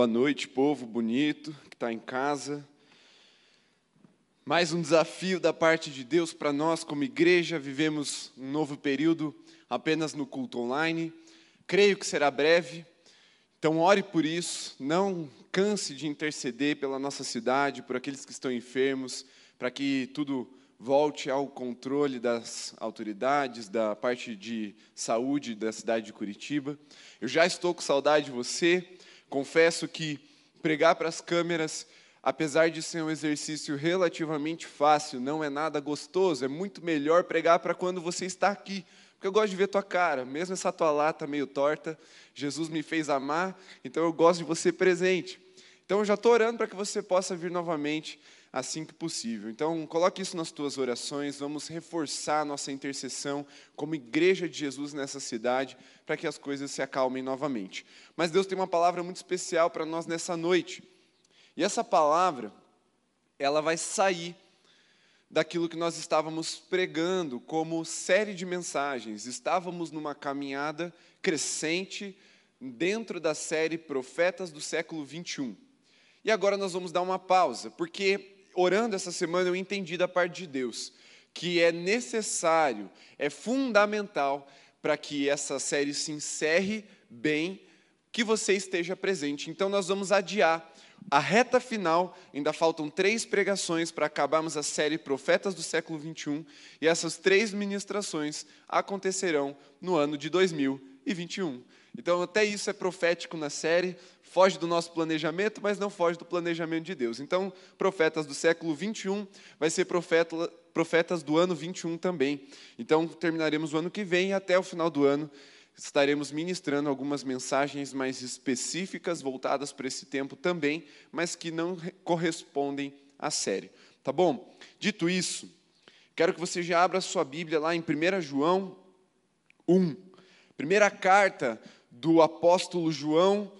Boa noite, povo bonito que está em casa. Mais um desafio da parte de Deus para nós, como igreja. Vivemos um novo período apenas no culto online. Creio que será breve, então ore por isso. Não canse de interceder pela nossa cidade, por aqueles que estão enfermos, para que tudo volte ao controle das autoridades, da parte de saúde da cidade de Curitiba. Eu já estou com saudade de você. Confesso que pregar para as câmeras, apesar de ser um exercício relativamente fácil, não é nada gostoso, é muito melhor pregar para quando você está aqui. Porque eu gosto de ver tua cara, mesmo essa tua lata meio torta, Jesus me fez amar, então eu gosto de você presente. Então eu já estou orando para que você possa vir novamente assim que possível. Então, coloque isso nas tuas orações, vamos reforçar a nossa intercessão como igreja de Jesus nessa cidade, para que as coisas se acalmem novamente. Mas Deus tem uma palavra muito especial para nós nessa noite. E essa palavra, ela vai sair daquilo que nós estávamos pregando como série de mensagens. Estávamos numa caminhada crescente dentro da série Profetas do século 21. E agora nós vamos dar uma pausa, porque orando essa semana, eu entendi da parte de Deus que é necessário, é fundamental para que essa série se encerre bem, que você esteja presente. Então, nós vamos adiar a reta final, ainda faltam três pregações para acabarmos a série Profetas do século 21, e essas três ministrações acontecerão no ano de 2021. Então, até isso é profético na série, foge do nosso planejamento, mas não foge do planejamento de Deus. Então, profetas do século 21 vai ser profeta, profetas do ano 21 também. Então, terminaremos o ano que vem e até o final do ano estaremos ministrando algumas mensagens mais específicas voltadas para esse tempo também, mas que não correspondem à série. Tá bom? Dito isso, quero que você já abra sua Bíblia lá em 1 João 1. Primeira carta do apóstolo João,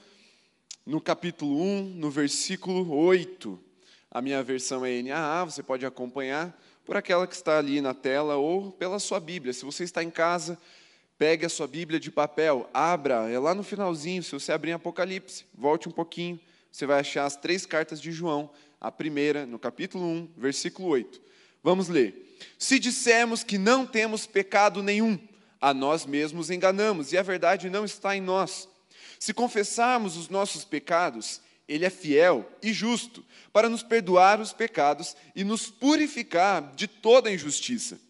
no capítulo 1, no versículo 8. A minha versão é NAA, você pode acompanhar por aquela que está ali na tela ou pela sua Bíblia. Se você está em casa, pegue a sua Bíblia de papel, abra, é lá no finalzinho, se você abrir em Apocalipse, volte um pouquinho, você vai achar as três cartas de João, a primeira, no capítulo 1, versículo 8. Vamos ler. Se dissermos que não temos pecado nenhum, a nós mesmos enganamos e a verdade não está em nós. Se confessarmos os nossos pecados, Ele é fiel e justo para nos perdoar os pecados e nos purificar de toda injustiça.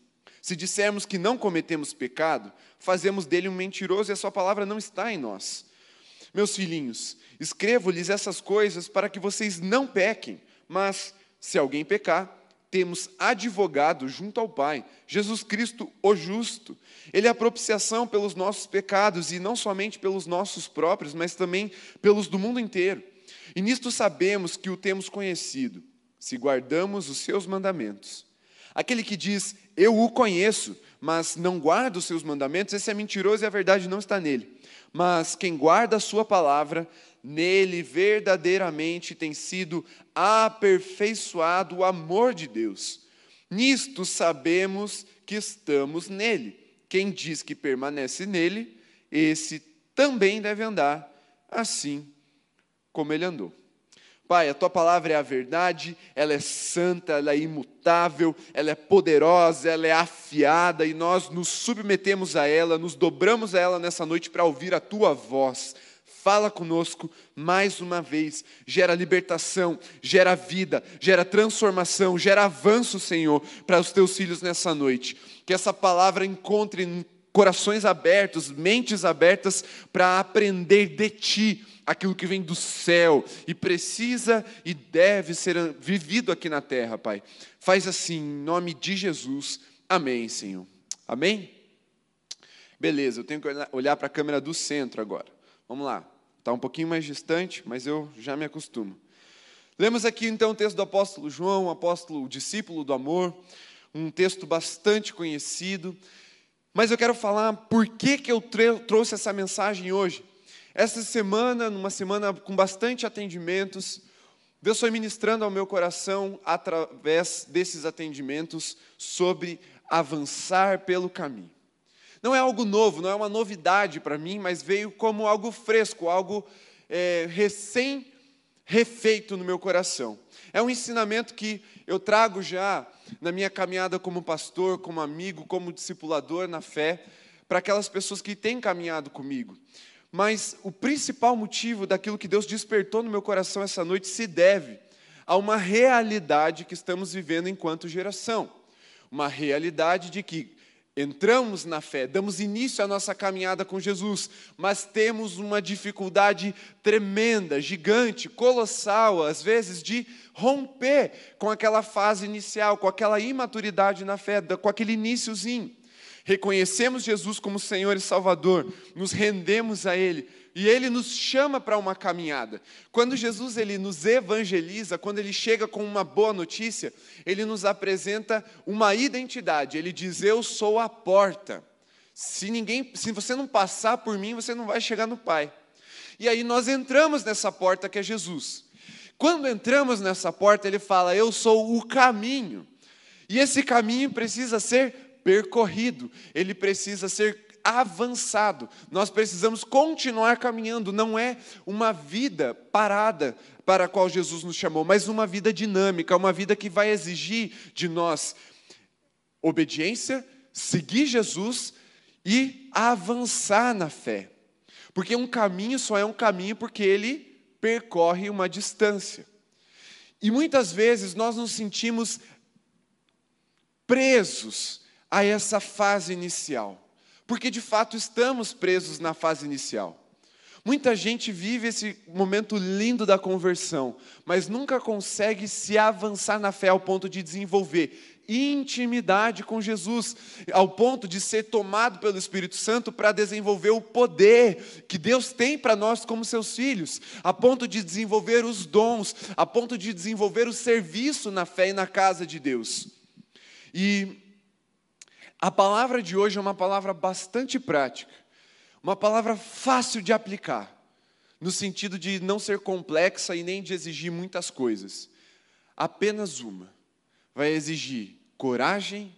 Se dissermos que não cometemos pecado, fazemos dele um mentiroso e a sua palavra não está em nós. Meus filhinhos, escrevo-lhes essas coisas para que vocês não pequem, mas se alguém pecar, temos advogado junto ao Pai, Jesus Cristo, o justo. Ele é a propiciação pelos nossos pecados, e não somente pelos nossos próprios, mas também pelos do mundo inteiro. E nisto sabemos que o temos conhecido, se guardamos os seus mandamentos. Aquele que diz, eu o conheço, mas não guarda os seus mandamentos, esse é mentiroso e a verdade não está nele. Mas quem guarda a sua palavra, nele verdadeiramente tem sido aperfeiçoado o amor de Deus. Nisto sabemos que estamos nele. Quem diz que permanece nele, esse também deve andar assim como ele andou. Pai, a tua palavra é a verdade, ela é santa, ela é imutável, ela é poderosa, ela é afiada e nós nos submetemos a ela, nos dobramos a ela nessa noite para ouvir a tua voz. Fala conosco mais uma vez, gera libertação, gera vida, gera transformação, gera avanço, Senhor, para os teus filhos nessa noite. Que essa palavra encontre corações abertos, mentes abertas para aprender de Ti aquilo que vem do céu e precisa e deve ser vivido aqui na terra, Pai. Faz assim, em nome de Jesus. Amém, Senhor. Amém? Beleza, eu tenho que olhar para a câmera do centro agora. Vamos lá. Está um pouquinho mais distante, mas eu já me acostumo. Lemos aqui então o texto do apóstolo João, o apóstolo, o discípulo do amor, um texto bastante conhecido. Mas eu quero falar por que, que eu trouxe essa mensagem hoje. Essa semana, numa semana com bastante atendimentos, Deus foi ministrando ao meu coração, através desses atendimentos, sobre avançar pelo caminho. Não é algo novo, não é uma novidade para mim, mas veio como algo fresco, algo é, recém refeito no meu coração. É um ensinamento que eu trago já na minha caminhada como pastor, como amigo, como discipulador na fé, para aquelas pessoas que têm caminhado comigo. Mas o principal motivo daquilo que Deus despertou no meu coração essa noite se deve a uma realidade que estamos vivendo enquanto geração. Uma realidade de que entramos na fé, damos início à nossa caminhada com Jesus, mas temos uma dificuldade tremenda, gigante, colossal, às vezes, de romper com aquela fase inicial, com aquela imaturidade na fé, com aquele iníciozinho. Reconhecemos Jesus como Senhor e Salvador, nos rendemos a Ele, e ele nos chama para uma caminhada. Quando Jesus ele nos evangeliza, quando ele chega com uma boa notícia, ele nos apresenta uma identidade. Ele diz: "Eu sou a porta. Se ninguém, se você não passar por mim, você não vai chegar no Pai". E aí nós entramos nessa porta que é Jesus. Quando entramos nessa porta, ele fala: "Eu sou o caminho". E esse caminho precisa ser percorrido, ele precisa ser avançado. Nós precisamos continuar caminhando, não é uma vida parada para a qual Jesus nos chamou, mas uma vida dinâmica, uma vida que vai exigir de nós obediência, seguir Jesus e avançar na fé. Porque um caminho só é um caminho porque ele percorre uma distância. E muitas vezes nós nos sentimos presos a essa fase inicial porque de fato estamos presos na fase inicial. Muita gente vive esse momento lindo da conversão, mas nunca consegue se avançar na fé ao ponto de desenvolver intimidade com Jesus, ao ponto de ser tomado pelo Espírito Santo para desenvolver o poder que Deus tem para nós como seus filhos, a ponto de desenvolver os dons, a ponto de desenvolver o serviço na fé e na casa de Deus. E a palavra de hoje é uma palavra bastante prática, uma palavra fácil de aplicar, no sentido de não ser complexa e nem de exigir muitas coisas. Apenas uma vai exigir coragem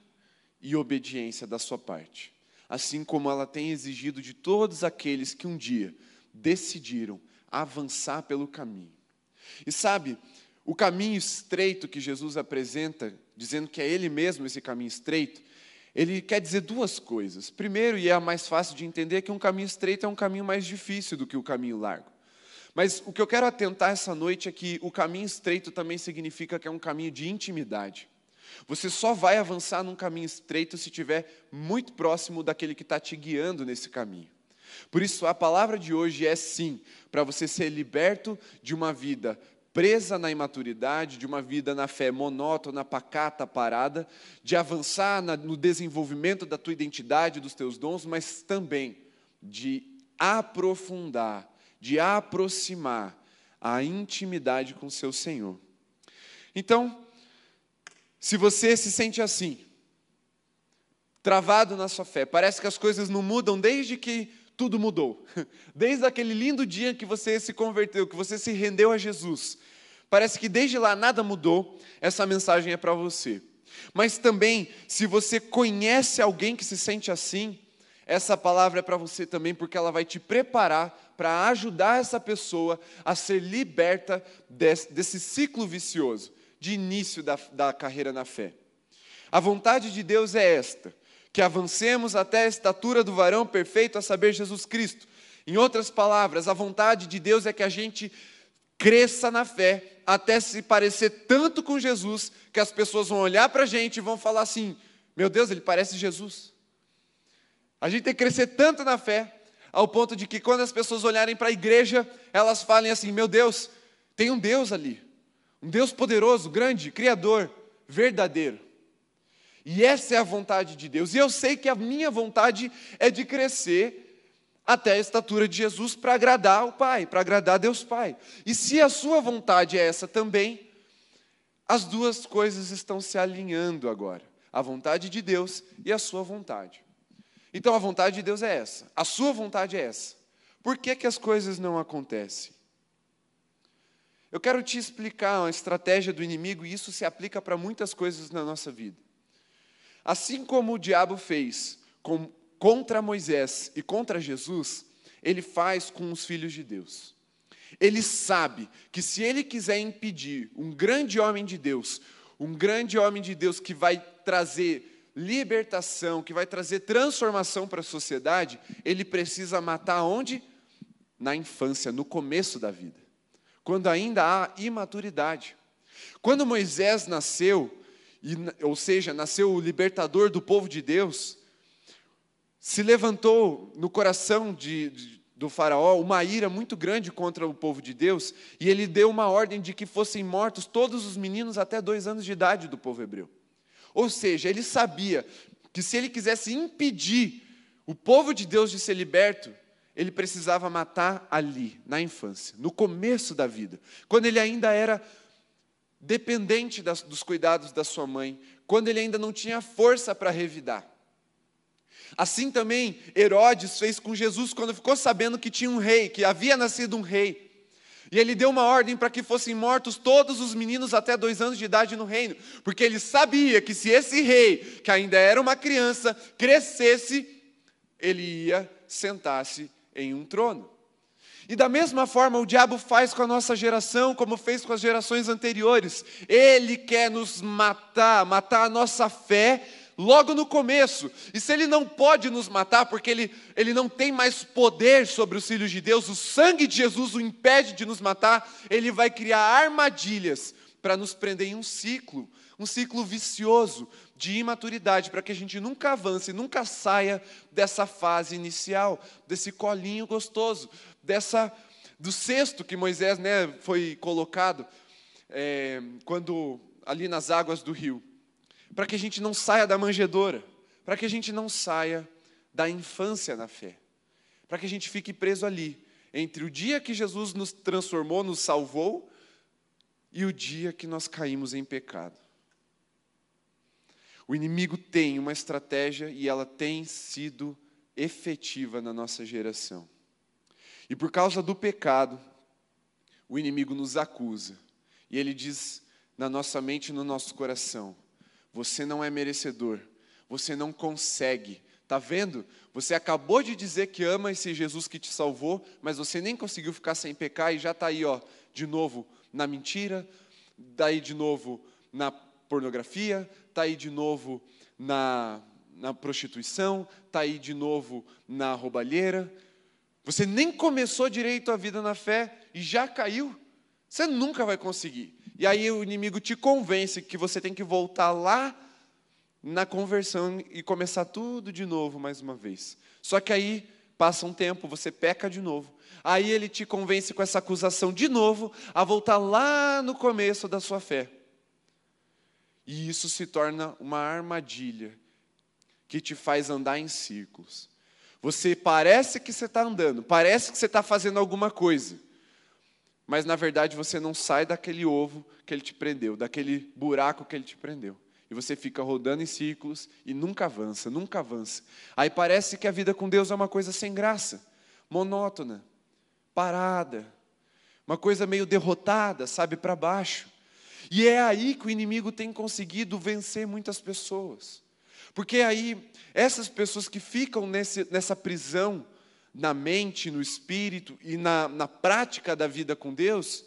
e obediência da sua parte, assim como ela tem exigido de todos aqueles que um dia decidiram avançar pelo caminho. E sabe, o caminho estreito que Jesus apresenta, dizendo que é Ele mesmo esse caminho estreito, ele quer dizer duas coisas. Primeiro, e é a mais fácil de entender, que um caminho estreito é um caminho mais difícil do que o caminho largo. Mas o que eu quero atentar essa noite é que o caminho estreito também significa que é um caminho de intimidade. Você só vai avançar num caminho estreito se estiver muito próximo daquele que está te guiando nesse caminho. Por isso, a palavra de hoje é sim, para você ser liberto de uma vida presa na imaturidade, de uma vida na fé monótona, pacata, parada, de avançar no desenvolvimento da tua identidade, dos teus dons, mas também de aprofundar, de aproximar a intimidade com o seu Senhor. Então, se você se sente assim, travado na sua fé, parece que as coisas não mudam desde que tudo mudou. Desde aquele lindo dia que você se converteu, que você se rendeu a Jesus, parece que desde lá nada mudou. Essa mensagem é para você. Mas também, se você conhece alguém que se sente assim, essa palavra é para você também, porque ela vai te preparar para ajudar essa pessoa a ser liberta desse, desse ciclo vicioso de início da, da carreira na fé. A vontade de Deus é esta: que avancemos até a estatura do varão perfeito, a saber, Jesus Cristo. Em outras palavras, a vontade de Deus é que a gente cresça na fé até se parecer tanto com Jesus que as pessoas vão olhar para a gente e vão falar assim: meu Deus, ele parece Jesus. A gente tem que crescer tanto na fé, ao ponto de que quando as pessoas olharem para a igreja, elas falem assim: meu Deus, tem um Deus ali, um Deus poderoso, grande, criador, verdadeiro. E essa é a vontade de Deus. E eu sei que a minha vontade é de crescer até a estatura de Jesus para agradar o Pai, para agradar Deus Pai. E se a sua vontade é essa também, as duas coisas estão se alinhando agora: a vontade de Deus e a sua vontade. Então a vontade de Deus é essa, a sua vontade é essa. Por que, que as coisas não acontecem? Eu quero te explicar uma estratégia do inimigo, e isso se aplica para muitas coisas na nossa vida. Assim como o diabo fez com, contra Moisés e contra Jesus, ele faz com os filhos de Deus. Ele sabe que se ele quiser impedir um grande homem de Deus, um grande homem de Deus que vai trazer libertação, que vai trazer transformação para a sociedade, ele precisa matar onde? Na infância, no começo da vida, quando ainda há imaturidade. Quando Moisés nasceu, e, ou seja, nasceu o libertador do povo de Deus, se levantou no coração de, de do Faraó uma ira muito grande contra o povo de Deus, e ele deu uma ordem de que fossem mortos todos os meninos até dois anos de idade do povo hebreu. Ou seja, ele sabia que se ele quisesse impedir o povo de Deus de ser liberto, ele precisava matar ali, na infância, no começo da vida, quando ele ainda era dependente das, dos cuidados da sua mãe, quando ele ainda não tinha força para revidar. Assim também Herodes fez com Jesus quando ficou sabendo que tinha um rei, que havia nascido um rei. E ele deu uma ordem para que fossem mortos todos os meninos até dois anos de idade no reino, porque ele sabia que se esse rei, que ainda era uma criança, crescesse, ele ia sentar-se em um trono. E da mesma forma o diabo faz com a nossa geração, como fez com as gerações anteriores. Ele quer nos matar, matar a nossa fé logo no começo. E se ele não pode nos matar, porque ele, ele não tem mais poder sobre os filhos de Deus, o sangue de Jesus o impede de nos matar, ele vai criar armadilhas para nos prender em um ciclo, um ciclo vicioso de imaturidade, para que a gente nunca avance, nunca saia dessa fase inicial, desse colinho gostoso, dessa do cesto que Moisés né, foi colocado é, quando ali nas águas do rio para que a gente não saia da manjedoura, para que a gente não saia da infância na fé, para que a gente fique preso ali, entre o dia que Jesus nos transformou, nos salvou, e o dia que nós caímos em pecado. O inimigo tem uma estratégia e ela tem sido efetiva na nossa geração. E por causa do pecado, o inimigo nos acusa. E ele diz na nossa mente e no nosso coração: você não é merecedor. Você não consegue. Tá vendo? Você acabou de dizer que ama esse Jesus que te salvou, mas você nem conseguiu ficar sem pecar e já está aí, ó, de novo na mentira, daí de novo na pornografia, está aí de novo na, na prostituição, está aí de novo na roubalheira. Você nem começou direito a vida na fé e já caiu. Você nunca vai conseguir. E aí o inimigo te convence que você tem que voltar lá na conversão e começar tudo de novo mais uma vez. Só que aí passa um tempo, você peca de novo. Aí ele te convence com essa acusação de novo a voltar lá no começo da sua fé. E isso se torna uma armadilha que te faz andar em círculos. Você parece que você está andando, parece que você está fazendo alguma coisa mas na verdade você não sai daquele ovo que ele te prendeu, daquele buraco que ele te prendeu. E você fica rodando em círculos e nunca avança, nunca avança. Aí parece que a vida com Deus é uma coisa sem graça, monótona, parada, uma coisa meio derrotada, sabe, para baixo. E é aí que o inimigo tem conseguido vencer muitas pessoas. Porque aí, essas pessoas que ficam nesse, nessa prisão na mente, no espírito e na, na prática da vida com Deus,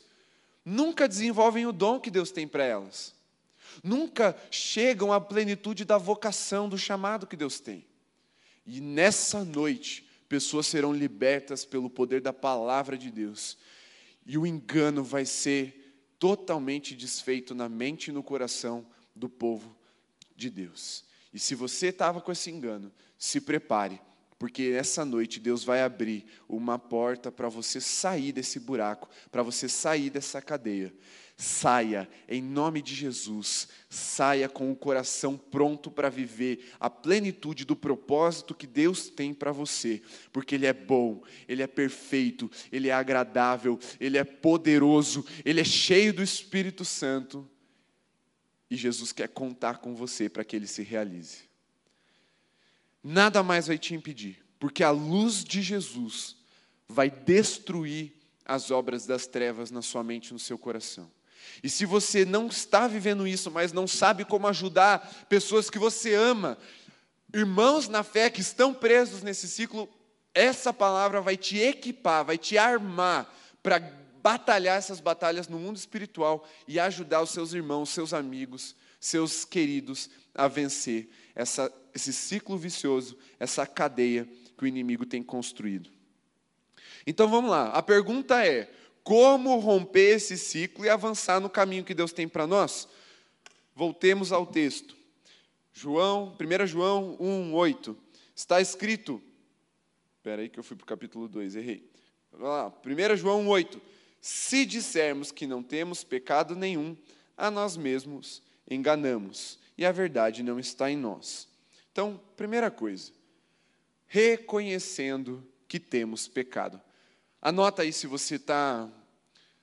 nunca desenvolvem o dom que Deus tem para elas. Nunca chegam à plenitude da vocação, do chamado que Deus tem. E nessa noite, pessoas serão libertas pelo poder da palavra de Deus. E o engano vai ser totalmente desfeito na mente e no coração do povo de Deus. E se você estava com esse engano, se prepare porque essa noite Deus vai abrir uma porta para você sair desse buraco, para você sair dessa cadeia. Saia em nome de Jesus, saia com o coração pronto para viver a plenitude do propósito que Deus tem para você, porque Ele é bom, Ele é perfeito, Ele é agradável, Ele é poderoso, Ele é cheio do Espírito Santo e Jesus quer contar com você para que Ele se realize nada mais vai te impedir, porque a luz de Jesus vai destruir as obras das trevas na sua mente e no seu coração. E se você não está vivendo isso, mas não sabe como ajudar pessoas que você ama, irmãos na fé que estão presos nesse ciclo, essa palavra vai te equipar, vai te armar para batalhar essas batalhas no mundo espiritual e ajudar os seus irmãos, seus amigos, seus queridos a vencer essa, esse ciclo vicioso, essa cadeia que o inimigo tem construído. Então vamos lá, a pergunta é: como romper esse ciclo e avançar no caminho que Deus tem para nós? Voltemos ao texto. João, 1 João 1, 8. Está escrito. Espera aí que eu fui para o capítulo 2, errei. Vamos lá, 1 João 8. Se dissermos que não temos pecado nenhum, a nós mesmos enganamos, e a verdade não está em nós. Então, primeira coisa, reconhecendo que temos pecado. Anota aí se você está,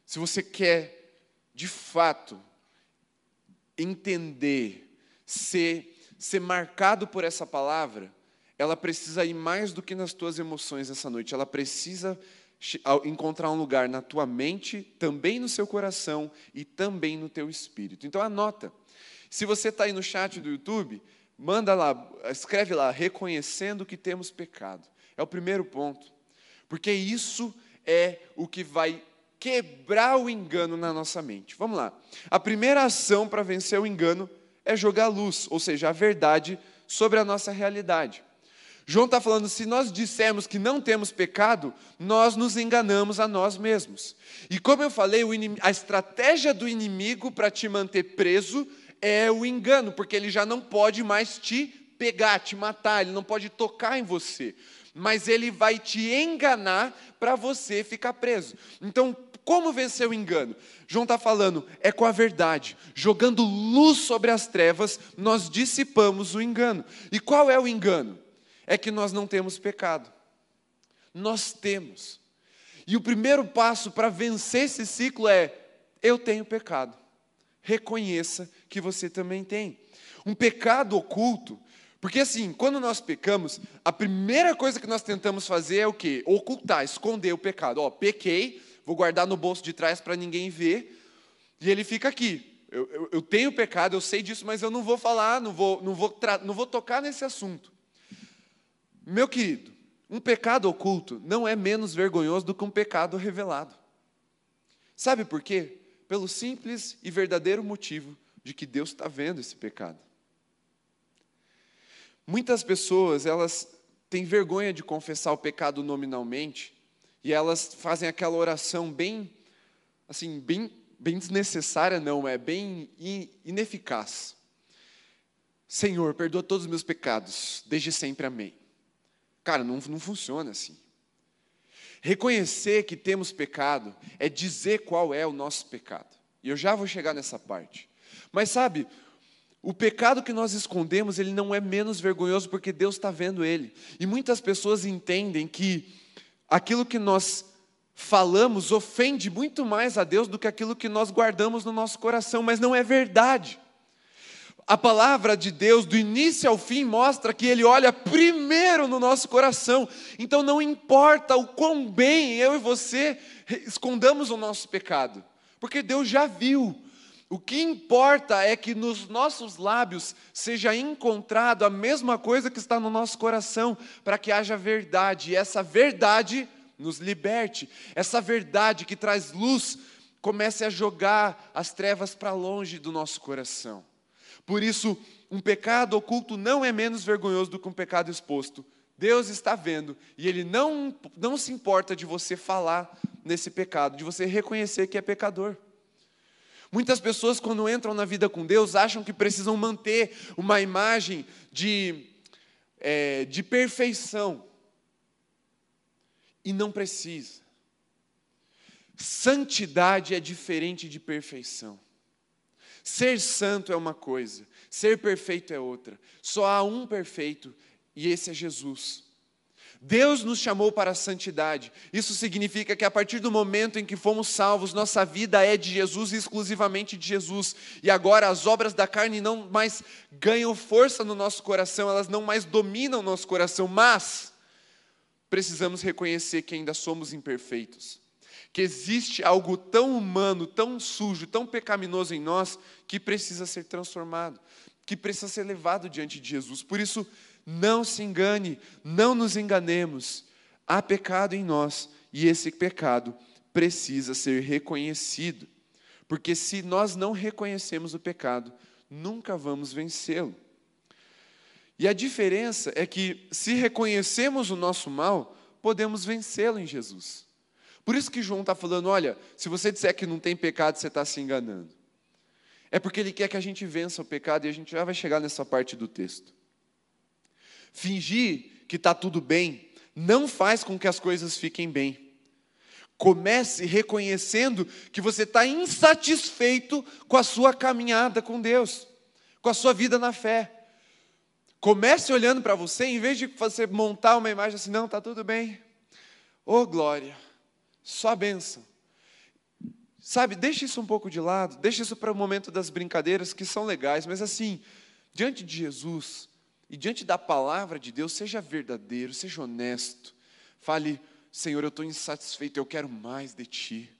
se você quer de fato entender, ser, ser marcado por essa palavra, ela precisa ir mais do que nas tuas emoções essa noite, ela precisa encontrar um lugar na tua mente, também no seu coração e também no teu espírito. Então anota. Se você está aí no chat do YouTube, manda lá, escreve lá, reconhecendo que temos pecado. É o primeiro ponto. Porque isso é o que vai quebrar o engano na nossa mente. Vamos lá. A primeira ação para vencer o engano é jogar luz, ou seja, a verdade sobre a nossa realidade. João está falando: se nós dissermos que não temos pecado, nós nos enganamos a nós mesmos. E como eu falei, a estratégia do inimigo para te manter preso é o engano, porque ele já não pode mais te pegar, te matar, ele não pode tocar em você, mas ele vai te enganar para você ficar preso. Então, como vencer o engano? João está falando, é com a verdade. Jogando luz sobre as trevas, nós dissipamos o engano. E qual é o engano? É que nós não temos pecado. Nós temos. E o primeiro passo para vencer esse ciclo é: eu tenho pecado. Reconheça que você também tem. Um pecado oculto, porque assim, quando nós pecamos, a primeira coisa que nós tentamos fazer é o quê? Ocultar, esconder o pecado. Ó, pequei, vou guardar no bolso de trás para ninguém ver, e ele fica aqui. Eu, eu, eu, tenho pecado, eu sei disso, mas eu não vou falar, não vou, não vou, não vou tocar nesse assunto. Meu querido, um pecado oculto não é menos vergonhoso do que um pecado revelado. Sabe por quê? Pelo simples e verdadeiro motivo de que Deus está vendo esse pecado. Muitas pessoas, elas têm vergonha de confessar o pecado nominalmente, e elas fazem aquela oração bem, assim, bem, bem desnecessária, não, é bem ineficaz. Senhor, perdoa todos os meus pecados, desde sempre, amém. Cara, não, não funciona assim. Reconhecer que temos pecado é dizer qual é o nosso pecado. E eu já vou chegar nessa parte. Mas sabe, o pecado que nós escondemos, ele não é menos vergonhoso porque Deus está vendo ele. E muitas pessoas entendem que aquilo que nós falamos ofende muito mais a Deus do que aquilo que nós guardamos no nosso coração, mas não é verdade a palavra de Deus, do início ao fim, mostra que Ele olha primeiro no nosso coração. Então não importa o quão bem eu e você escondamos o nosso pecado, porque Deus já viu. O que importa é que nos nossos lábios seja encontrado a mesma coisa que está no nosso coração, para que haja verdade, e essa verdade nos liberte, essa verdade que traz luz comece a jogar as trevas para longe do nosso coração. Por isso, um pecado oculto não é menos vergonhoso do que um pecado exposto. Deus está vendo e Ele não, não se importa de você falar nesse pecado, de você reconhecer que é pecador. Muitas pessoas, quando entram na vida com Deus, acham que precisam manter uma imagem de, é, de perfeição. E não precisa. Santidade é diferente de perfeição. Ser santo é uma coisa, ser perfeito é outra. Só há um perfeito e esse é Jesus. Deus nos chamou para a santidade. Isso significa que a partir do momento em que fomos salvos, nossa vida é de Jesus e exclusivamente de Jesus. E agora as obras da carne não mais ganham força no nosso coração, elas não mais dominam o nosso coração, mas precisamos reconhecer que ainda somos imperfeitos que existe algo tão humano, tão sujo, tão pecaminoso em nós, que precisa ser transformado, que precisa ser levado diante de Jesus. Por isso, não se engane, não nos enganemos. Há pecado em nós e esse pecado precisa ser reconhecido. Porque se nós não reconhecemos o pecado, nunca vamos vencê-lo. E a diferença é que, se reconhecemos o nosso mal, podemos vencê-lo em Jesus. Por isso que João está falando: olha, se você disser que não tem pecado, você está se enganando. É porque ele quer que a gente vença o pecado e a gente já vai chegar nessa parte do texto. Fingir que está tudo bem não faz com que as coisas fiquem bem. Comece reconhecendo que você está insatisfeito com a sua caminhada com Deus, com a sua vida na fé. Comece olhando para você, em vez de você montar uma imagem assim, não, está tudo bem. Oh, glória, só benção. Sabe, deixa isso um pouco de lado, deixa isso para o momento das brincadeiras que são legais, mas assim, diante de Jesus e diante da palavra de Deus, seja verdadeiro, seja honesto. Fale, Senhor, eu estou insatisfeito, eu quero mais de Ti.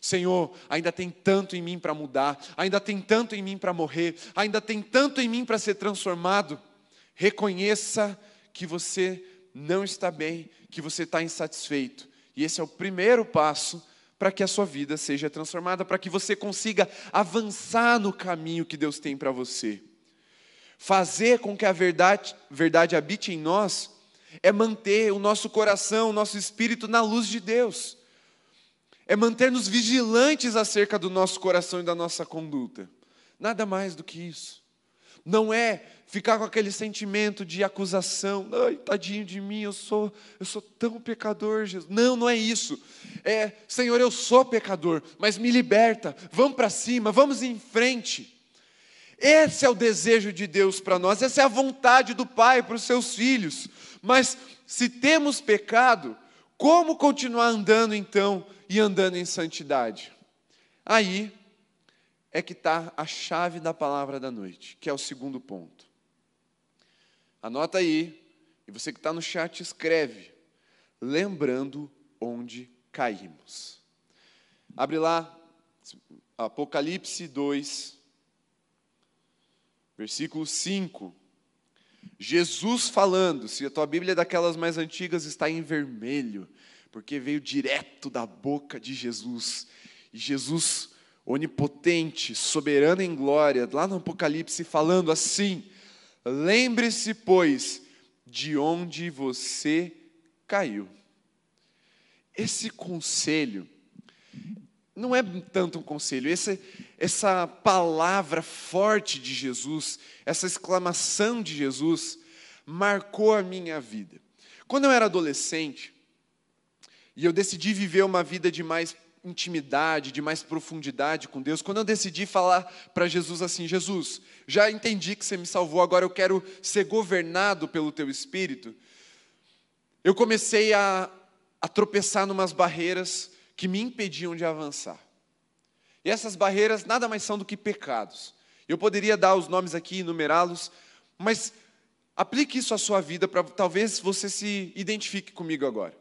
Senhor, ainda tem tanto em mim para mudar, ainda tem tanto em mim para morrer, ainda tem tanto em mim para ser transformado. Reconheça que você não está bem, que você está insatisfeito. E esse é o primeiro passo para que a sua vida seja transformada, para que você consiga avançar no caminho que Deus tem para você. Fazer com que a verdade, verdade habite em nós é manter o nosso coração, o nosso espírito na luz de Deus, é manter-nos vigilantes acerca do nosso coração e da nossa conduta, nada mais do que isso. Não é ficar com aquele sentimento de acusação, ai, tadinho de mim, eu sou, eu sou tão pecador, Jesus. Não, não é isso. É, Senhor, eu sou pecador, mas me liberta. Vamos para cima, vamos em frente. Esse é o desejo de Deus para nós, essa é a vontade do Pai para os seus filhos. Mas se temos pecado, como continuar andando então e andando em santidade? Aí é que está a chave da palavra da noite, que é o segundo ponto. Anota aí, e você que está no chat, escreve, lembrando onde caímos. Abre lá, Apocalipse 2, versículo 5. Jesus falando, se a tua Bíblia é daquelas mais antigas, está em vermelho, porque veio direto da boca de Jesus. E Jesus, onipotente, soberano em glória, lá no Apocalipse, falando assim: Lembre-se, pois, de onde você caiu. Esse conselho não é tanto um conselho, esse, essa palavra forte de Jesus, essa exclamação de Jesus, marcou a minha vida. Quando eu era adolescente, e eu decidi viver uma vida de mais intimidade, de mais profundidade com Deus, quando eu decidi falar para Jesus assim: Jesus, já entendi que você me salvou, agora eu quero ser governado pelo teu espírito. Eu comecei a, a tropeçar numas barreiras que me impediam de avançar. E essas barreiras nada mais são do que pecados. Eu poderia dar os nomes aqui, enumerá-los, mas aplique isso à sua vida para talvez você se identifique comigo agora.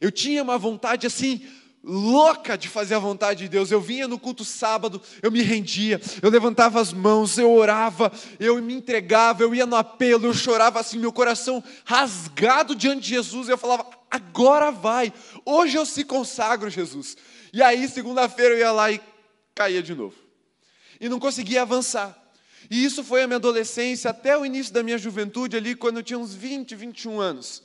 Eu tinha uma vontade assim louca de fazer a vontade de Deus. Eu vinha no culto sábado, eu me rendia, eu levantava as mãos, eu orava, eu me entregava, eu ia no apelo, eu chorava assim, meu coração rasgado diante de Jesus, eu falava: agora vai, hoje eu se consagro, Jesus. E aí, segunda-feira, eu ia lá e caía de novo. E não conseguia avançar. E isso foi a minha adolescência até o início da minha juventude, ali, quando eu tinha uns 20, 21 anos.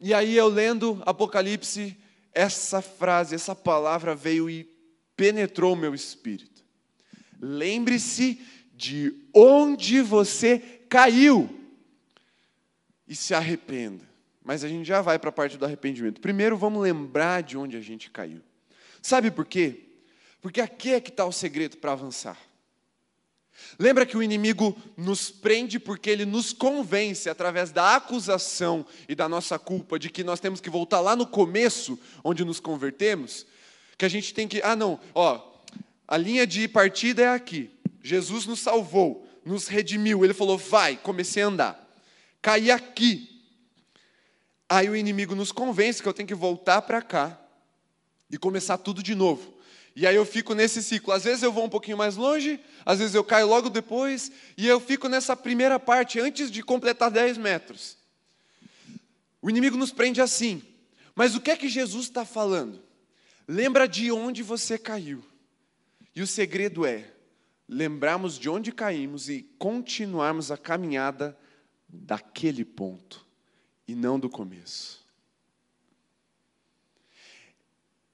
E aí, eu lendo Apocalipse, essa frase, essa palavra veio e penetrou meu espírito. Lembre-se de onde você caiu e se arrependa. Mas a gente já vai para a parte do arrependimento. Primeiro, vamos lembrar de onde a gente caiu. Sabe por quê? Porque aqui é que está o segredo para avançar. Lembra que o inimigo nos prende porque ele nos convence através da acusação e da nossa culpa de que nós temos que voltar lá no começo, onde nos convertemos, que a gente tem que, ah não, ó, a linha de partida é aqui. Jesus nos salvou, nos redimiu. Ele falou: "Vai", comecei a andar. Caí aqui. Aí o inimigo nos convence que eu tenho que voltar para cá e começar tudo de novo. E aí eu fico nesse ciclo. Às vezes eu vou um pouquinho mais longe, às vezes eu caio logo depois, e eu fico nessa primeira parte, antes de completar 10 metros. O inimigo nos prende assim. Mas o que é que Jesus está falando? Lembra de onde você caiu. E o segredo é lembrarmos de onde caímos e continuarmos a caminhada daquele ponto e não do começo.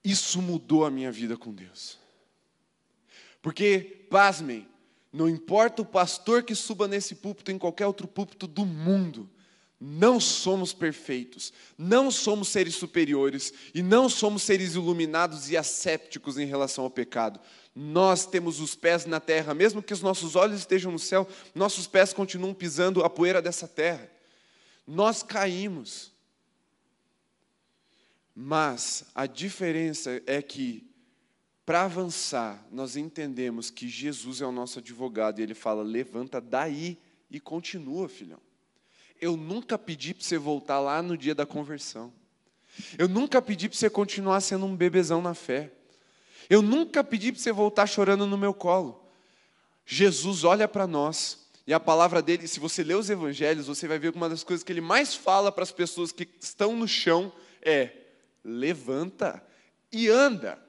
Isso mudou a minha vida com Deus. Porque, pasmem, não importa o pastor que suba nesse púlpito, em qualquer outro púlpito do mundo, não somos perfeitos, não somos seres superiores e não somos seres iluminados e assépticos em relação ao pecado. Nós temos os pés na terra, mesmo que os nossos olhos estejam no céu, nossos pés continuam pisando a poeira dessa terra. Nós caímos. Mas a diferença é que, para avançar, nós entendemos que Jesus é o nosso advogado e ele fala: levanta daí e continua, filhão. Eu nunca pedi para você voltar lá no dia da conversão. Eu nunca pedi para você continuar sendo um bebezão na fé. Eu nunca pedi para você voltar chorando no meu colo. Jesus olha para nós e a palavra dele, se você ler os evangelhos, você vai ver que uma das coisas que ele mais fala para as pessoas que estão no chão é: levanta e anda.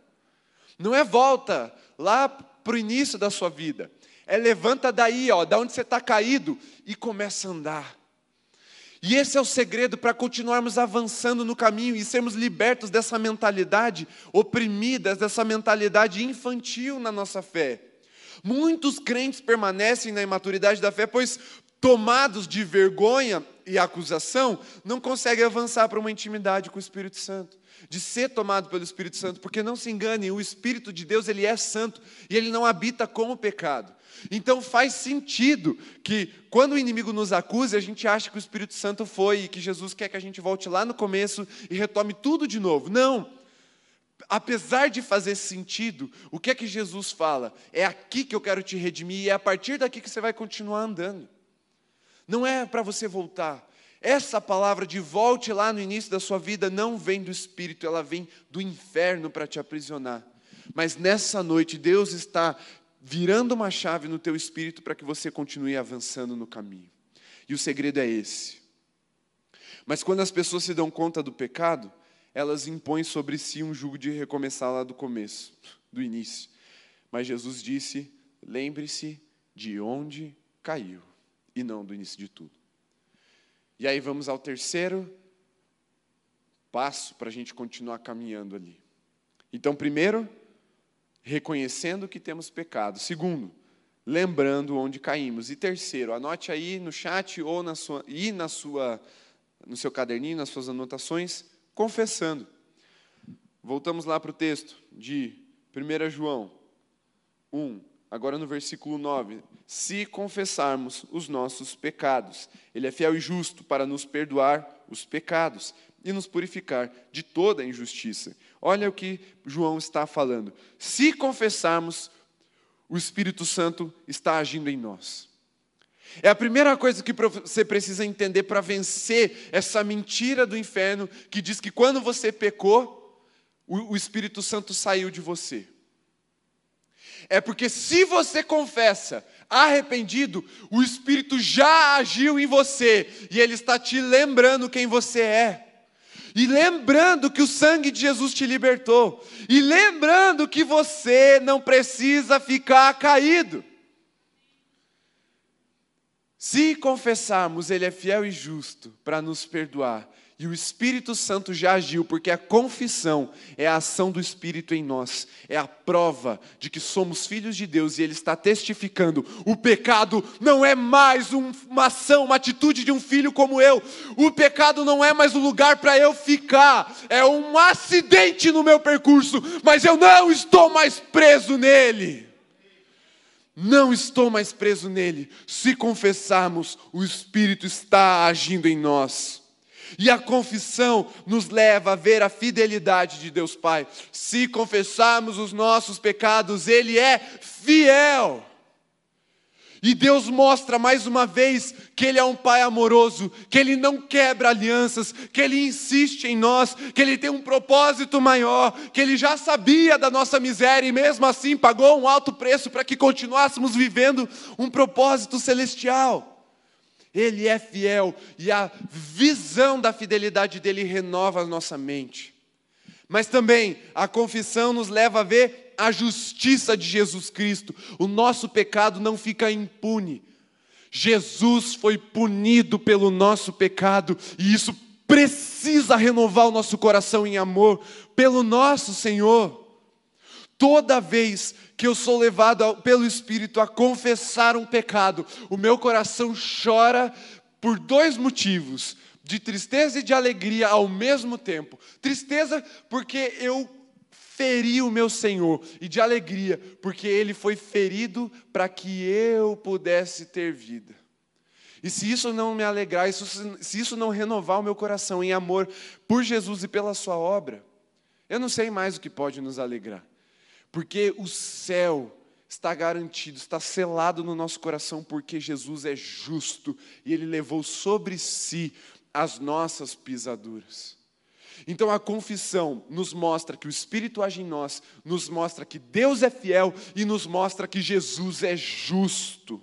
Não é volta lá para o início da sua vida. É levanta daí, ó, da onde você está caído e começa a andar. E esse é o segredo para continuarmos avançando no caminho e sermos libertos dessa mentalidade oprimida, dessa mentalidade infantil na nossa fé. Muitos crentes permanecem na imaturidade da fé, pois, tomados de vergonha e acusação, não conseguem avançar para uma intimidade com o Espírito Santo de ser tomado pelo Espírito Santo, porque não se engane, o Espírito de Deus ele é santo e ele não habita com o pecado. Então faz sentido que quando o inimigo nos acusa, a gente acha que o Espírito Santo foi e que Jesus quer que a gente volte lá no começo e retome tudo de novo. Não. Apesar de fazer sentido, o que é que Jesus fala? É aqui que eu quero te redimir e é a partir daqui que você vai continuar andando. Não é para você voltar, essa palavra de volte lá no início da sua vida não vem do Espírito, ela vem do inferno para te aprisionar. Mas nessa noite, Deus está virando uma chave no teu espírito para que você continue avançando no caminho. E o segredo é esse. Mas quando as pessoas se dão conta do pecado, elas impõem sobre si um jugo de recomeçar lá do começo, do início. Mas Jesus disse: lembre-se de onde caiu, e não do início de tudo. E aí vamos ao terceiro passo para a gente continuar caminhando ali. Então, primeiro, reconhecendo que temos pecado. Segundo, lembrando onde caímos. E terceiro, anote aí no chat ou na sua, e na sua, no seu caderninho, nas suas anotações, confessando. Voltamos lá para o texto de 1 João 1, agora no versículo 9: Se confessarmos os nossos pecados, Ele é fiel e justo para nos perdoar os pecados e nos purificar de toda injustiça. Olha o que João está falando. Se confessarmos, o Espírito Santo está agindo em nós. É a primeira coisa que você precisa entender para vencer essa mentira do inferno que diz que quando você pecou, o Espírito Santo saiu de você. É porque se você confessa arrependido, o Espírito já agiu em você e ele está te lembrando quem você é. E lembrando que o sangue de Jesus te libertou. E lembrando que você não precisa ficar caído. Se confessarmos, Ele é fiel e justo para nos perdoar e o Espírito Santo já agiu, porque a confissão é a ação do Espírito em nós, é a prova de que somos filhos de Deus e Ele está testificando: o pecado não é mais uma ação, uma atitude de um filho como eu, o pecado não é mais o um lugar para eu ficar, é um acidente no meu percurso, mas eu não estou mais preso nele. Não estou mais preso nele. Se confessarmos, o Espírito está agindo em nós. E a confissão nos leva a ver a fidelidade de Deus Pai. Se confessarmos os nossos pecados, Ele é fiel. E Deus mostra mais uma vez que Ele é um Pai amoroso, que Ele não quebra alianças, que Ele insiste em nós, que Ele tem um propósito maior, que Ele já sabia da nossa miséria e mesmo assim pagou um alto preço para que continuássemos vivendo um propósito celestial. Ele é fiel e a visão da fidelidade dele renova a nossa mente. Mas também a confissão nos leva a ver a justiça de Jesus Cristo. O nosso pecado não fica impune. Jesus foi punido pelo nosso pecado e isso precisa renovar o nosso coração em amor pelo nosso Senhor. Toda vez que eu sou levado pelo Espírito a confessar um pecado, o meu coração chora por dois motivos: de tristeza e de alegria ao mesmo tempo. Tristeza porque eu feri o meu Senhor, e de alegria porque ele foi ferido para que eu pudesse ter vida. E se isso não me alegrar, isso, se isso não renovar o meu coração em amor por Jesus e pela Sua obra, eu não sei mais o que pode nos alegrar. Porque o céu está garantido, está selado no nosso coração, porque Jesus é justo e Ele levou sobre si as nossas pisaduras. Então a confissão nos mostra que o Espírito age em nós, nos mostra que Deus é fiel e nos mostra que Jesus é justo.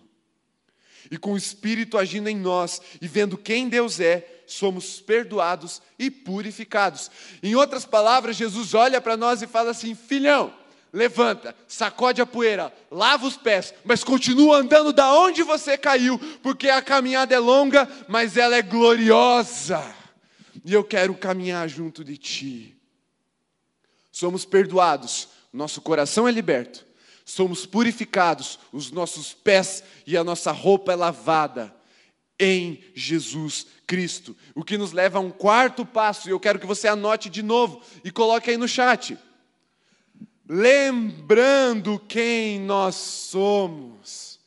E com o Espírito agindo em nós e vendo quem Deus é, somos perdoados e purificados. Em outras palavras, Jesus olha para nós e fala assim: filhão, levanta, sacode a poeira, lava os pés, mas continua andando da onde você caiu, porque a caminhada é longa, mas ela é gloriosa. E eu quero caminhar junto de ti. Somos perdoados, nosso coração é liberto, somos purificados, os nossos pés e a nossa roupa é lavada em Jesus Cristo. O que nos leva a um quarto passo, e eu quero que você anote de novo e coloque aí no chat lembrando quem nós somos.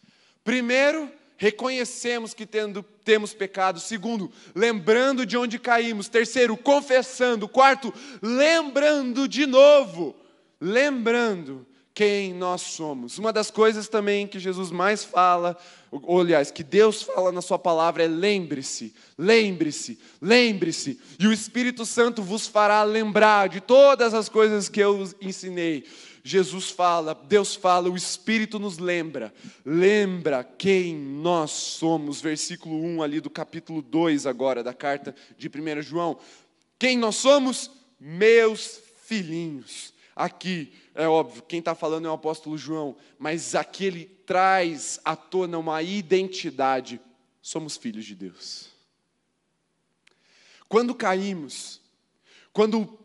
Primeiro, reconhecemos que tendo, temos pecado. Segundo, lembrando de onde caímos. Terceiro, confessando. Quarto, lembrando de novo. Lembrando quem nós somos. Uma das coisas também que Jesus mais fala, ou aliás, que Deus fala na Sua palavra é lembre-se, lembre-se, lembre-se, e o Espírito Santo vos fará lembrar de todas as coisas que eu ensinei. Jesus fala, Deus fala, o Espírito nos lembra, lembra quem nós somos, versículo 1 ali do capítulo 2 agora da carta de 1 João. Quem nós somos? Meus filhinhos. Aqui, é óbvio, quem está falando é o apóstolo João, mas aqui ele traz à tona uma identidade. Somos filhos de Deus. Quando caímos, quando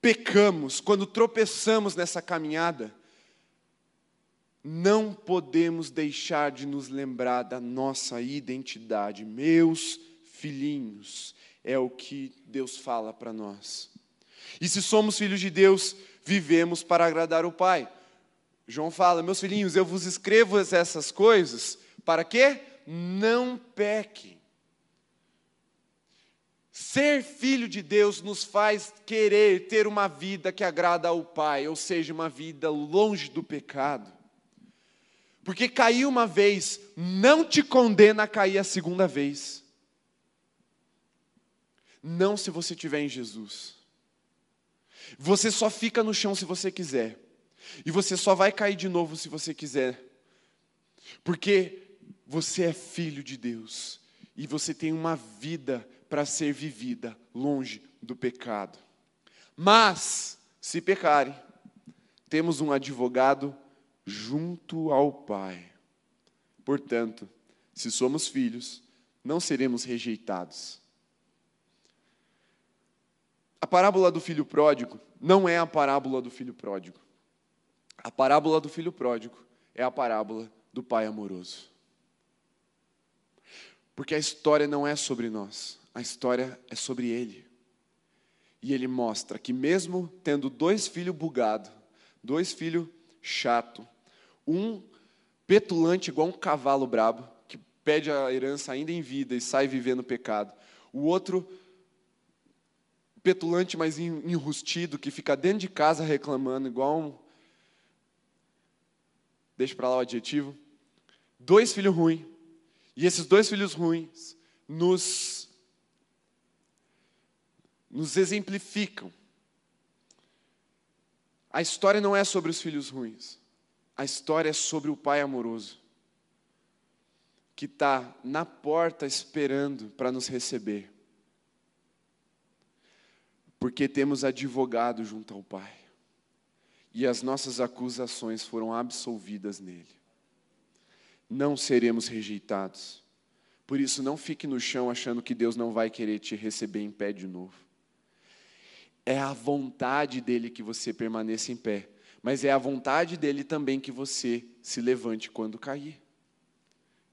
pecamos, quando tropeçamos nessa caminhada, não podemos deixar de nos lembrar da nossa identidade. Meus filhinhos, é o que Deus fala para nós. E se somos filhos de Deus, vivemos para agradar o Pai. João fala: Meus filhinhos, eu vos escrevo essas coisas para que não pequem. Ser filho de Deus nos faz querer ter uma vida que agrada ao Pai, ou seja, uma vida longe do pecado. Porque cair uma vez não te condena a cair a segunda vez. Não se você estiver em Jesus. Você só fica no chão se você quiser. E você só vai cair de novo se você quiser. Porque você é filho de Deus. E você tem uma vida para ser vivida longe do pecado. Mas, se pecarem, temos um advogado junto ao Pai. Portanto, se somos filhos, não seremos rejeitados. A parábola do filho pródigo não é a parábola do filho pródigo. A parábola do filho pródigo é a parábola do pai amoroso. Porque a história não é sobre nós, a história é sobre ele. E ele mostra que, mesmo tendo dois filhos bugados, dois filhos chato, um petulante igual um cavalo brabo, que pede a herança ainda em vida e sai vivendo pecado, o outro petulante, mas enrustido, que fica dentro de casa reclamando, igual um. Deixa para lá o adjetivo. Dois filhos ruins. E esses dois filhos ruins nos, nos exemplificam. A história não é sobre os filhos ruins. A história é sobre o pai amoroso, que está na porta esperando para nos receber porque temos advogado junto ao Pai, e as nossas acusações foram absolvidas nele. Não seremos rejeitados. Por isso, não fique no chão achando que Deus não vai querer te receber em pé de novo. É a vontade dele que você permaneça em pé, mas é a vontade dele também que você se levante quando cair.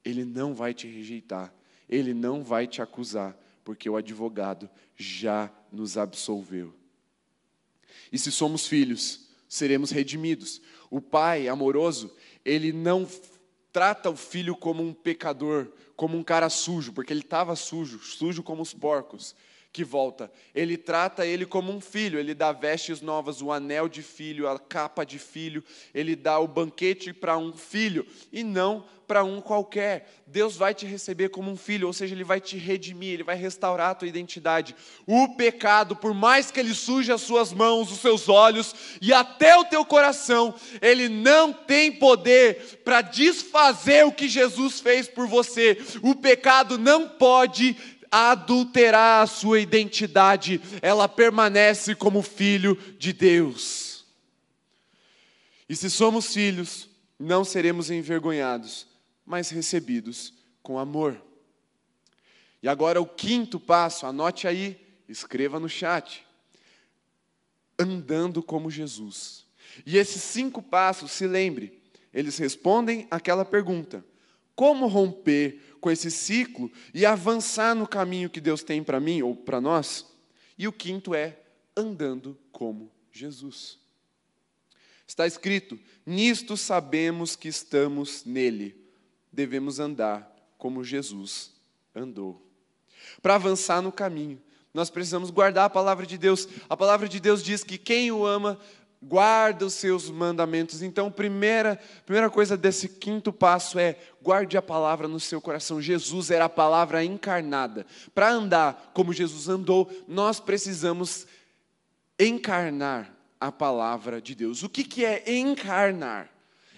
Ele não vai te rejeitar, ele não vai te acusar, porque o advogado já nos absolveu. E se somos filhos, seremos redimidos. O pai amoroso, ele não trata o filho como um pecador, como um cara sujo, porque ele estava sujo, sujo como os porcos que volta. Ele trata ele como um filho, ele dá vestes novas, o anel de filho, a capa de filho, ele dá o banquete para um filho e não para um qualquer. Deus vai te receber como um filho, ou seja, ele vai te redimir, ele vai restaurar a tua identidade. O pecado, por mais que ele suje as suas mãos, os seus olhos e até o teu coração, ele não tem poder para desfazer o que Jesus fez por você. O pecado não pode adulterar a sua identidade, ela permanece como filho de Deus. E se somos filhos, não seremos envergonhados, mas recebidos com amor. E agora o quinto passo, anote aí, escreva no chat. Andando como Jesus. E esses cinco passos, se lembre, eles respondem aquela pergunta: como romper com esse ciclo e avançar no caminho que Deus tem para mim ou para nós. E o quinto é andando como Jesus. Está escrito: Nisto sabemos que estamos nele, devemos andar como Jesus andou. Para avançar no caminho, nós precisamos guardar a palavra de Deus. A palavra de Deus diz que quem o ama guarda os seus mandamentos. Então, primeira, primeira coisa desse quinto passo é guarde a palavra no seu coração. Jesus era a palavra encarnada. Para andar como Jesus andou, nós precisamos encarnar a palavra de Deus. O que, que é encarnar?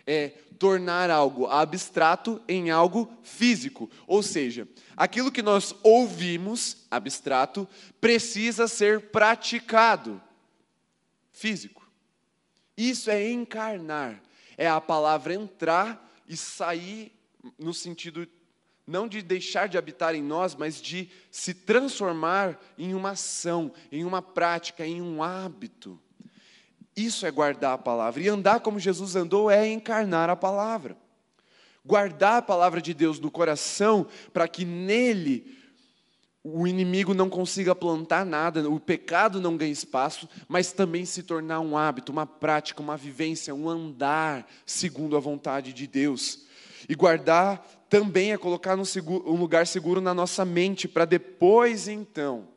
É tornar algo abstrato em algo físico. Ou seja, aquilo que nós ouvimos, abstrato, precisa ser praticado, físico. Isso é encarnar, é a palavra entrar e sair no sentido não de deixar de habitar em nós, mas de se transformar em uma ação, em uma prática, em um hábito. Isso é guardar a palavra. E andar como Jesus andou é encarnar a palavra. Guardar a palavra de Deus no coração para que nele o inimigo não consiga plantar nada, o pecado não ganhe espaço, mas também se tornar um hábito, uma prática, uma vivência, um andar segundo a vontade de Deus. E guardar também é colocar um lugar seguro na nossa mente, para depois então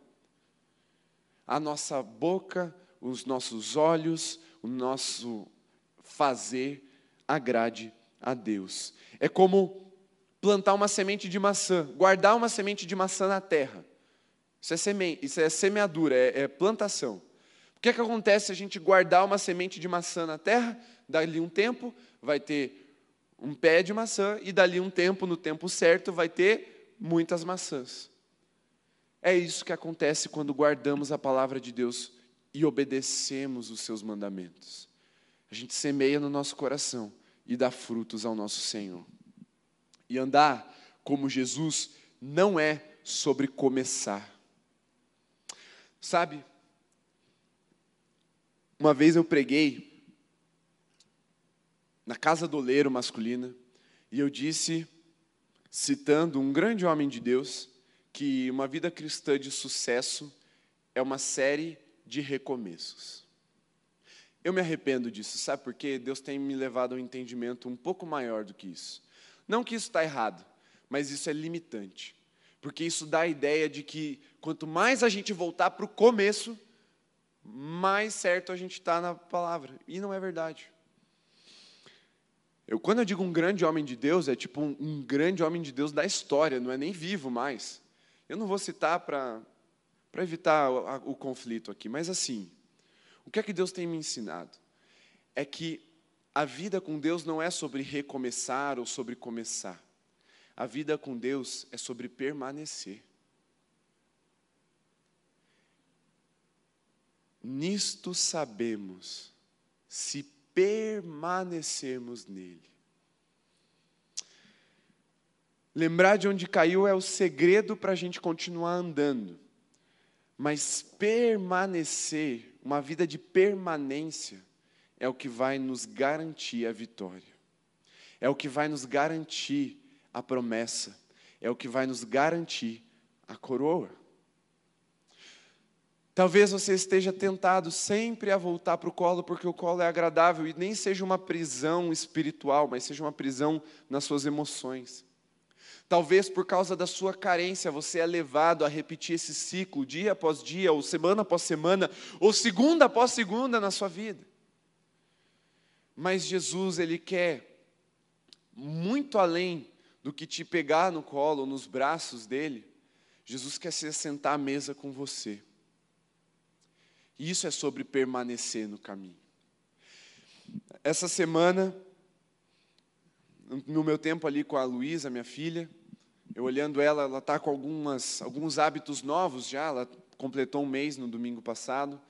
a nossa boca, os nossos olhos, o nosso fazer agrade a Deus. É como plantar uma semente de maçã, guardar uma semente de maçã na terra. Isso é, seme, isso é semeadura, é, é plantação. O que, é que acontece se a gente guardar uma semente de maçã na terra? Dali um tempo vai ter um pé de maçã, e dali um tempo, no tempo certo, vai ter muitas maçãs. É isso que acontece quando guardamos a palavra de Deus e obedecemos os seus mandamentos. A gente semeia no nosso coração e dá frutos ao nosso Senhor. E andar como Jesus não é sobre começar. Sabe, uma vez eu preguei na casa do oleiro masculina e eu disse, citando um grande homem de Deus, que uma vida cristã de sucesso é uma série de recomeços. Eu me arrependo disso, sabe por quê? Deus tem me levado a um entendimento um pouco maior do que isso. Não que isso está errado, mas isso é limitante. Porque isso dá a ideia de que quanto mais a gente voltar para o começo, mais certo a gente está na palavra. E não é verdade. Eu, quando eu digo um grande homem de Deus, é tipo um, um grande homem de Deus da história, não é nem vivo mais. Eu não vou citar para evitar o, o conflito aqui, mas assim, o que é que Deus tem me ensinado? É que a vida com Deus não é sobre recomeçar ou sobre começar. A vida com Deus é sobre permanecer. Nisto sabemos, se permanecermos nele. Lembrar de onde caiu é o segredo para a gente continuar andando. Mas permanecer, uma vida de permanência, é o que vai nos garantir a vitória. É o que vai nos garantir a promessa. É o que vai nos garantir a coroa. Talvez você esteja tentado sempre a voltar para o colo, porque o colo é agradável e nem seja uma prisão espiritual, mas seja uma prisão nas suas emoções. Talvez por causa da sua carência você é levado a repetir esse ciclo dia após dia, ou semana após semana, ou segunda após segunda na sua vida. Mas Jesus, Ele quer muito além do que te pegar no colo, nos braços dele. Jesus quer se sentar à mesa com você. E isso é sobre permanecer no caminho. Essa semana, no meu tempo ali com a Luísa, minha filha, eu olhando ela, ela está com algumas, alguns hábitos novos já, ela completou um mês no domingo passado,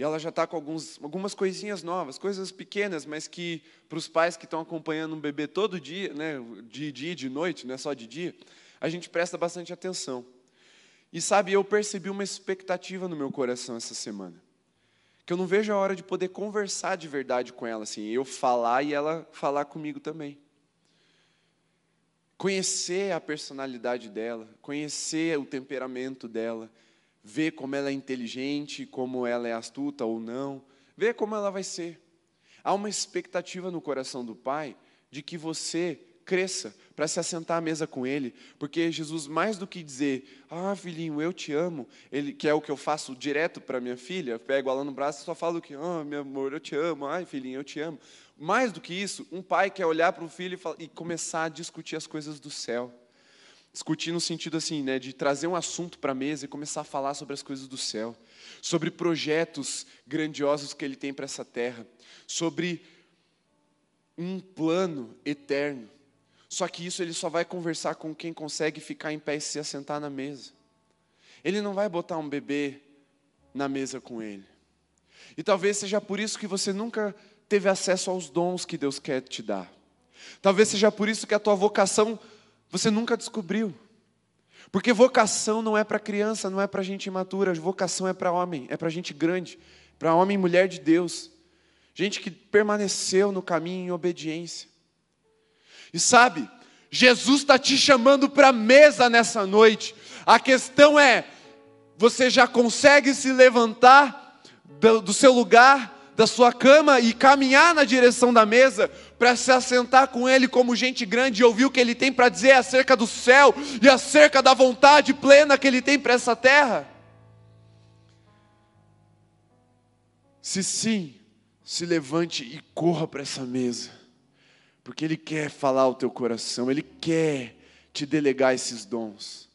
e ela já está com alguns, algumas coisinhas novas, coisas pequenas, mas que para os pais que estão acompanhando um bebê todo dia, né, de dia e de noite, não é só de dia, a gente presta bastante atenção. E sabe, eu percebi uma expectativa no meu coração essa semana. Que eu não vejo a hora de poder conversar de verdade com ela, assim, eu falar e ela falar comigo também. Conhecer a personalidade dela, conhecer o temperamento dela, ver como ela é inteligente, como ela é astuta ou não, ver como ela vai ser. Há uma expectativa no coração do pai de que você cresça para se assentar à mesa com ele, porque Jesus, mais do que dizer, ah, filhinho, eu te amo, ele, que é o que eu faço direto para minha filha, pego ela no braço e só falo que, ah, meu amor, eu te amo, ai, filhinho, eu te amo. Mais do que isso, um pai quer olhar para o filho e, falar, e começar a discutir as coisas do céu. Discutir no sentido assim, né, de trazer um assunto para a mesa e começar a falar sobre as coisas do céu, sobre projetos grandiosos que ele tem para essa terra, sobre um plano eterno. Só que isso ele só vai conversar com quem consegue ficar em pé e se assentar na mesa. Ele não vai botar um bebê na mesa com ele. E talvez seja por isso que você nunca teve acesso aos dons que Deus quer te dar. Talvez seja por isso que a tua vocação você nunca descobriu. Porque vocação não é para criança, não é para gente imatura, vocação é para homem, é para gente grande, para homem e mulher de Deus. Gente que permaneceu no caminho em obediência. E sabe, Jesus está te chamando para a mesa nessa noite. A questão é: você já consegue se levantar do, do seu lugar, da sua cama e caminhar na direção da mesa para se assentar com Ele como gente grande e ouvir o que Ele tem para dizer acerca do céu e acerca da vontade plena que Ele tem para essa terra? Se sim, se levante e corra para essa mesa porque Ele quer falar ao teu coração, Ele quer te delegar esses dons,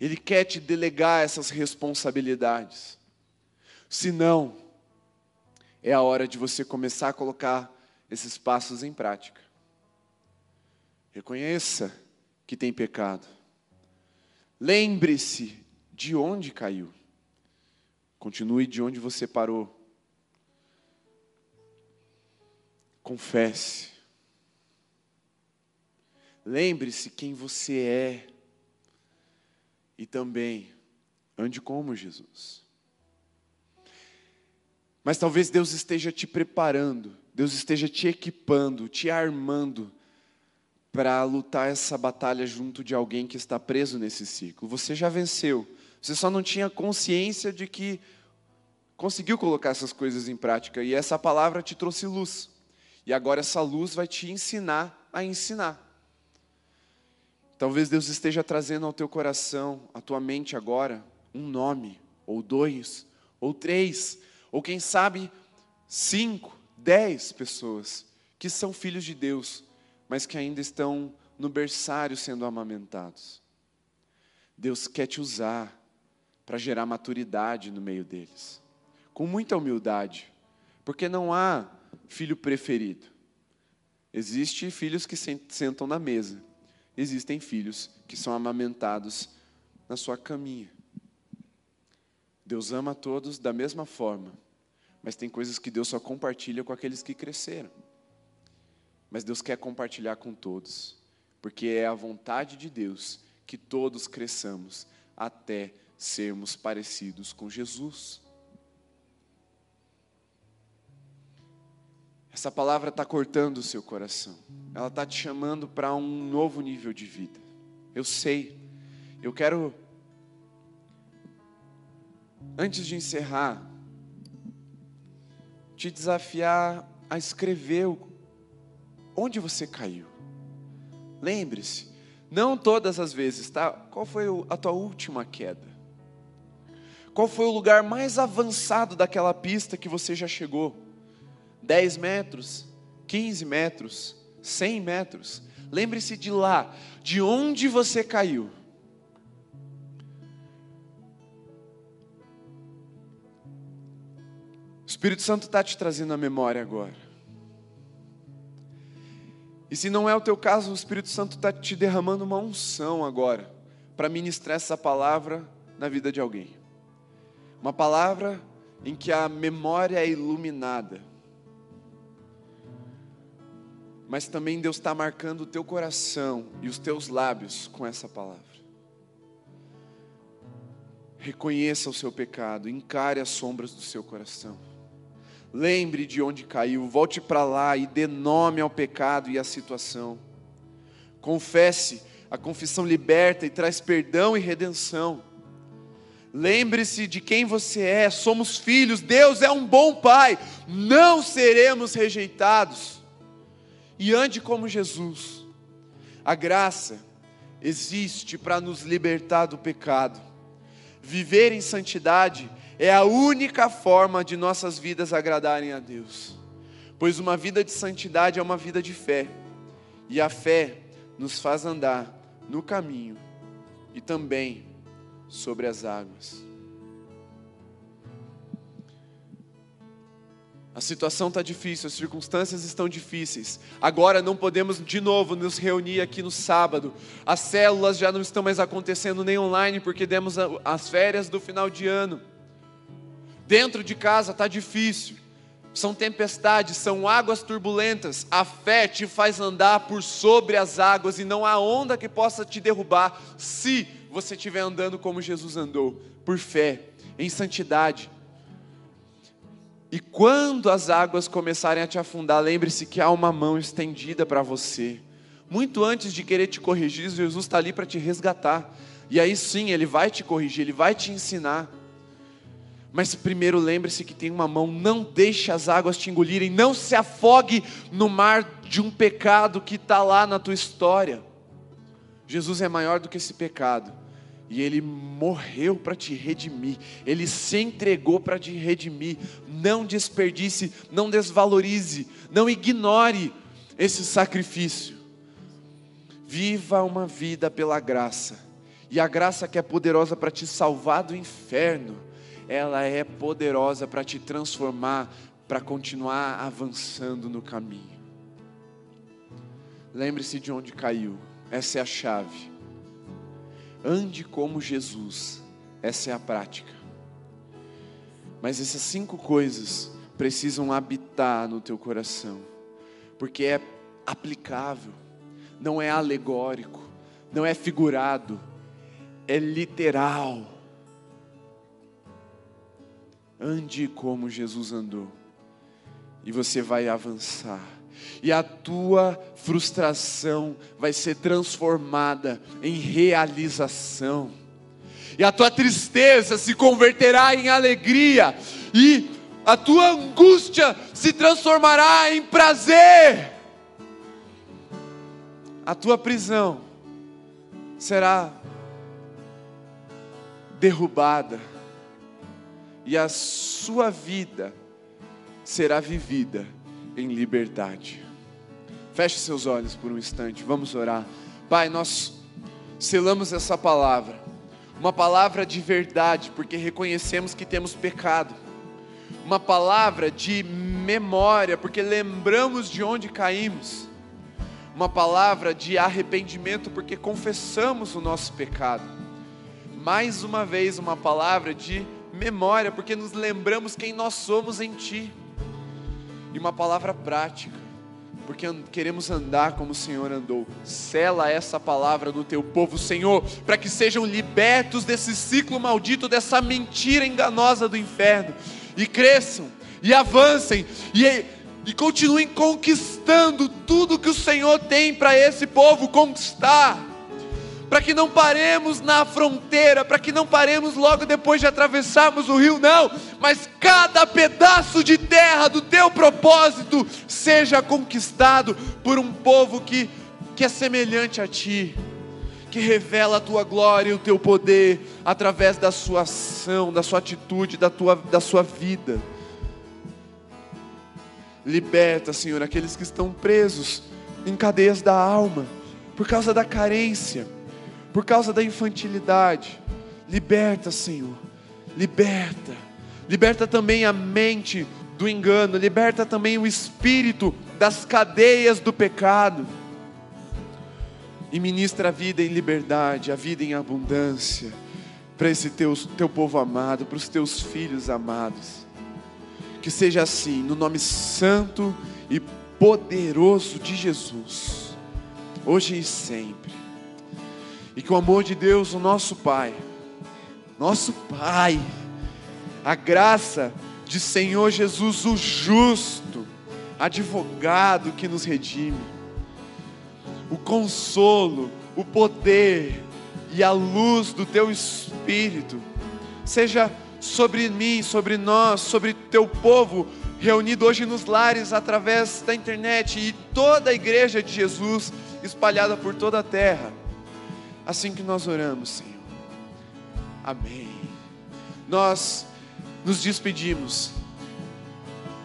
Ele quer te delegar essas responsabilidades. Se não, é a hora de você começar a colocar esses passos em prática. Reconheça que tem pecado. Lembre-se de onde caiu. Continue de onde você parou. Confesse. Lembre-se quem você é e também ande como Jesus. Mas talvez Deus esteja te preparando, Deus esteja te equipando, te armando para lutar essa batalha junto de alguém que está preso nesse ciclo. Você já venceu, você só não tinha consciência de que conseguiu colocar essas coisas em prática e essa palavra te trouxe luz. E agora essa luz vai te ensinar a ensinar. Talvez Deus esteja trazendo ao teu coração, à tua mente agora, um nome, ou dois, ou três, ou quem sabe cinco, dez pessoas que são filhos de Deus, mas que ainda estão no berçário sendo amamentados. Deus quer te usar para gerar maturidade no meio deles, com muita humildade, porque não há filho preferido. Existem filhos que sentam na mesa, existem filhos que são amamentados na sua caminha. Deus ama a todos da mesma forma, mas tem coisas que Deus só compartilha com aqueles que cresceram. Mas Deus quer compartilhar com todos, porque é a vontade de Deus que todos cresçamos até sermos parecidos com Jesus. Essa palavra está cortando o seu coração, ela está te chamando para um novo nível de vida. Eu sei, eu quero, antes de encerrar, te desafiar a escrever onde você caiu. Lembre-se, não todas as vezes, tá? Qual foi a tua última queda? Qual foi o lugar mais avançado daquela pista que você já chegou? 10 metros, 15 metros, 100 metros. Lembre-se de lá, de onde você caiu. Espírito Santo está te trazendo a memória agora. E se não é o teu caso, o Espírito Santo está te derramando uma unção agora, para ministrar essa palavra na vida de alguém. Uma palavra em que a memória é iluminada. Mas também Deus está marcando o teu coração e os teus lábios com essa palavra. Reconheça o seu pecado, encare as sombras do seu coração. Lembre de onde caiu, volte para lá e dê nome ao pecado e à situação. Confesse, a confissão liberta e traz perdão e redenção. Lembre-se de quem você é, somos filhos, Deus é um bom Pai, não seremos rejeitados. E ande como Jesus. A graça existe para nos libertar do pecado. Viver em santidade é a única forma de nossas vidas agradarem a Deus. Pois uma vida de santidade é uma vida de fé. E a fé nos faz andar no caminho e também sobre as águas. A situação está difícil, as circunstâncias estão difíceis. Agora não podemos de novo nos reunir aqui no sábado. As células já não estão mais acontecendo nem online porque demos as férias do final de ano. Dentro de casa está difícil. São tempestades, são águas turbulentas. A fé te faz andar por sobre as águas e não há onda que possa te derrubar se você estiver andando como Jesus andou, por fé, em santidade. E quando as águas começarem a te afundar, lembre-se que há uma mão estendida para você. Muito antes de querer te corrigir, Jesus está ali para te resgatar. E aí sim, Ele vai te corrigir, Ele vai te ensinar. Mas primeiro lembre-se que tem uma mão, não deixe as águas te engolirem, não se afogue no mar de um pecado que está lá na tua história. Jesus é maior do que esse pecado. E ele morreu para te redimir, ele se entregou para te redimir. Não desperdice, não desvalorize, não ignore esse sacrifício. Viva uma vida pela graça, e a graça que é poderosa para te salvar do inferno, ela é poderosa para te transformar, para continuar avançando no caminho. Lembre-se de onde caiu, essa é a chave Ande como Jesus. Essa é a prática. Mas essas cinco coisas precisam habitar no teu coração, porque é aplicável, não é alegórico, não é figurado, é literal. Ande como Jesus andou, e você vai avançar e a tua frustração vai ser transformada em realização, e a tua tristeza se converterá em alegria, e a tua angústia se transformará em prazer, a tua prisão será derrubada, e a sua vida será vivida em liberdade. Feche seus olhos por um instante, vamos orar. Pai, nós selamos essa palavra, uma palavra de verdade, porque reconhecemos que temos pecado, uma palavra de memória, porque lembramos de onde caímos, uma palavra de arrependimento, porque confessamos o nosso pecado, mais uma vez, uma palavra de memória, porque nos lembramos quem nós somos em Ti. E uma palavra prática, porque queremos andar como o Senhor andou. Sela essa palavra no teu povo, Senhor, para que sejam libertos desse ciclo maldito, dessa mentira enganosa do inferno, e cresçam, e avancem, e, e continuem conquistando tudo que o Senhor tem para esse povo conquistar para que não paremos na fronteira, para que não paremos logo depois de atravessarmos o rio, não, mas cada pedaço de terra do teu propósito seja conquistado por um povo que, que é semelhante a ti, que revela a tua glória e o teu poder através da sua ação, da sua atitude, da, tua, da sua vida. Liberta, Senhor, aqueles que estão presos em cadeias da alma, por causa da carência por causa da infantilidade. Liberta, Senhor. Liberta. Liberta também a mente do engano, liberta também o espírito das cadeias do pecado. E ministra a vida em liberdade, a vida em abundância para esse teu, teu povo amado, para os teus filhos amados. Que seja assim, no nome santo e poderoso de Jesus, hoje e sempre. E que o amor de Deus, o nosso Pai, nosso Pai, a graça de Senhor Jesus, o justo, advogado que nos redime, o consolo, o poder e a luz do Teu Espírito, seja sobre mim, sobre nós, sobre Teu povo, reunido hoje nos lares através da internet e toda a igreja de Jesus espalhada por toda a terra assim que nós oramos, Senhor. Amém. Nós nos despedimos.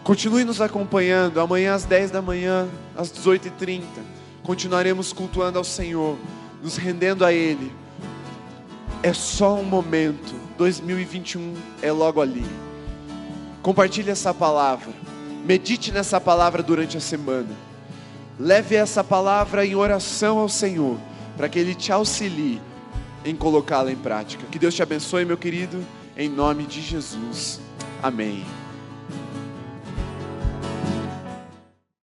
Continue nos acompanhando. Amanhã às 10 da manhã, às 18h30, continuaremos cultuando ao Senhor, nos rendendo a Ele. É só um momento. 2021 é logo ali. Compartilhe essa palavra. Medite nessa palavra durante a semana. Leve essa palavra em oração ao Senhor para que Ele te auxilie em colocá-la em prática. Que Deus te abençoe, meu querido, em nome de Jesus. Amém.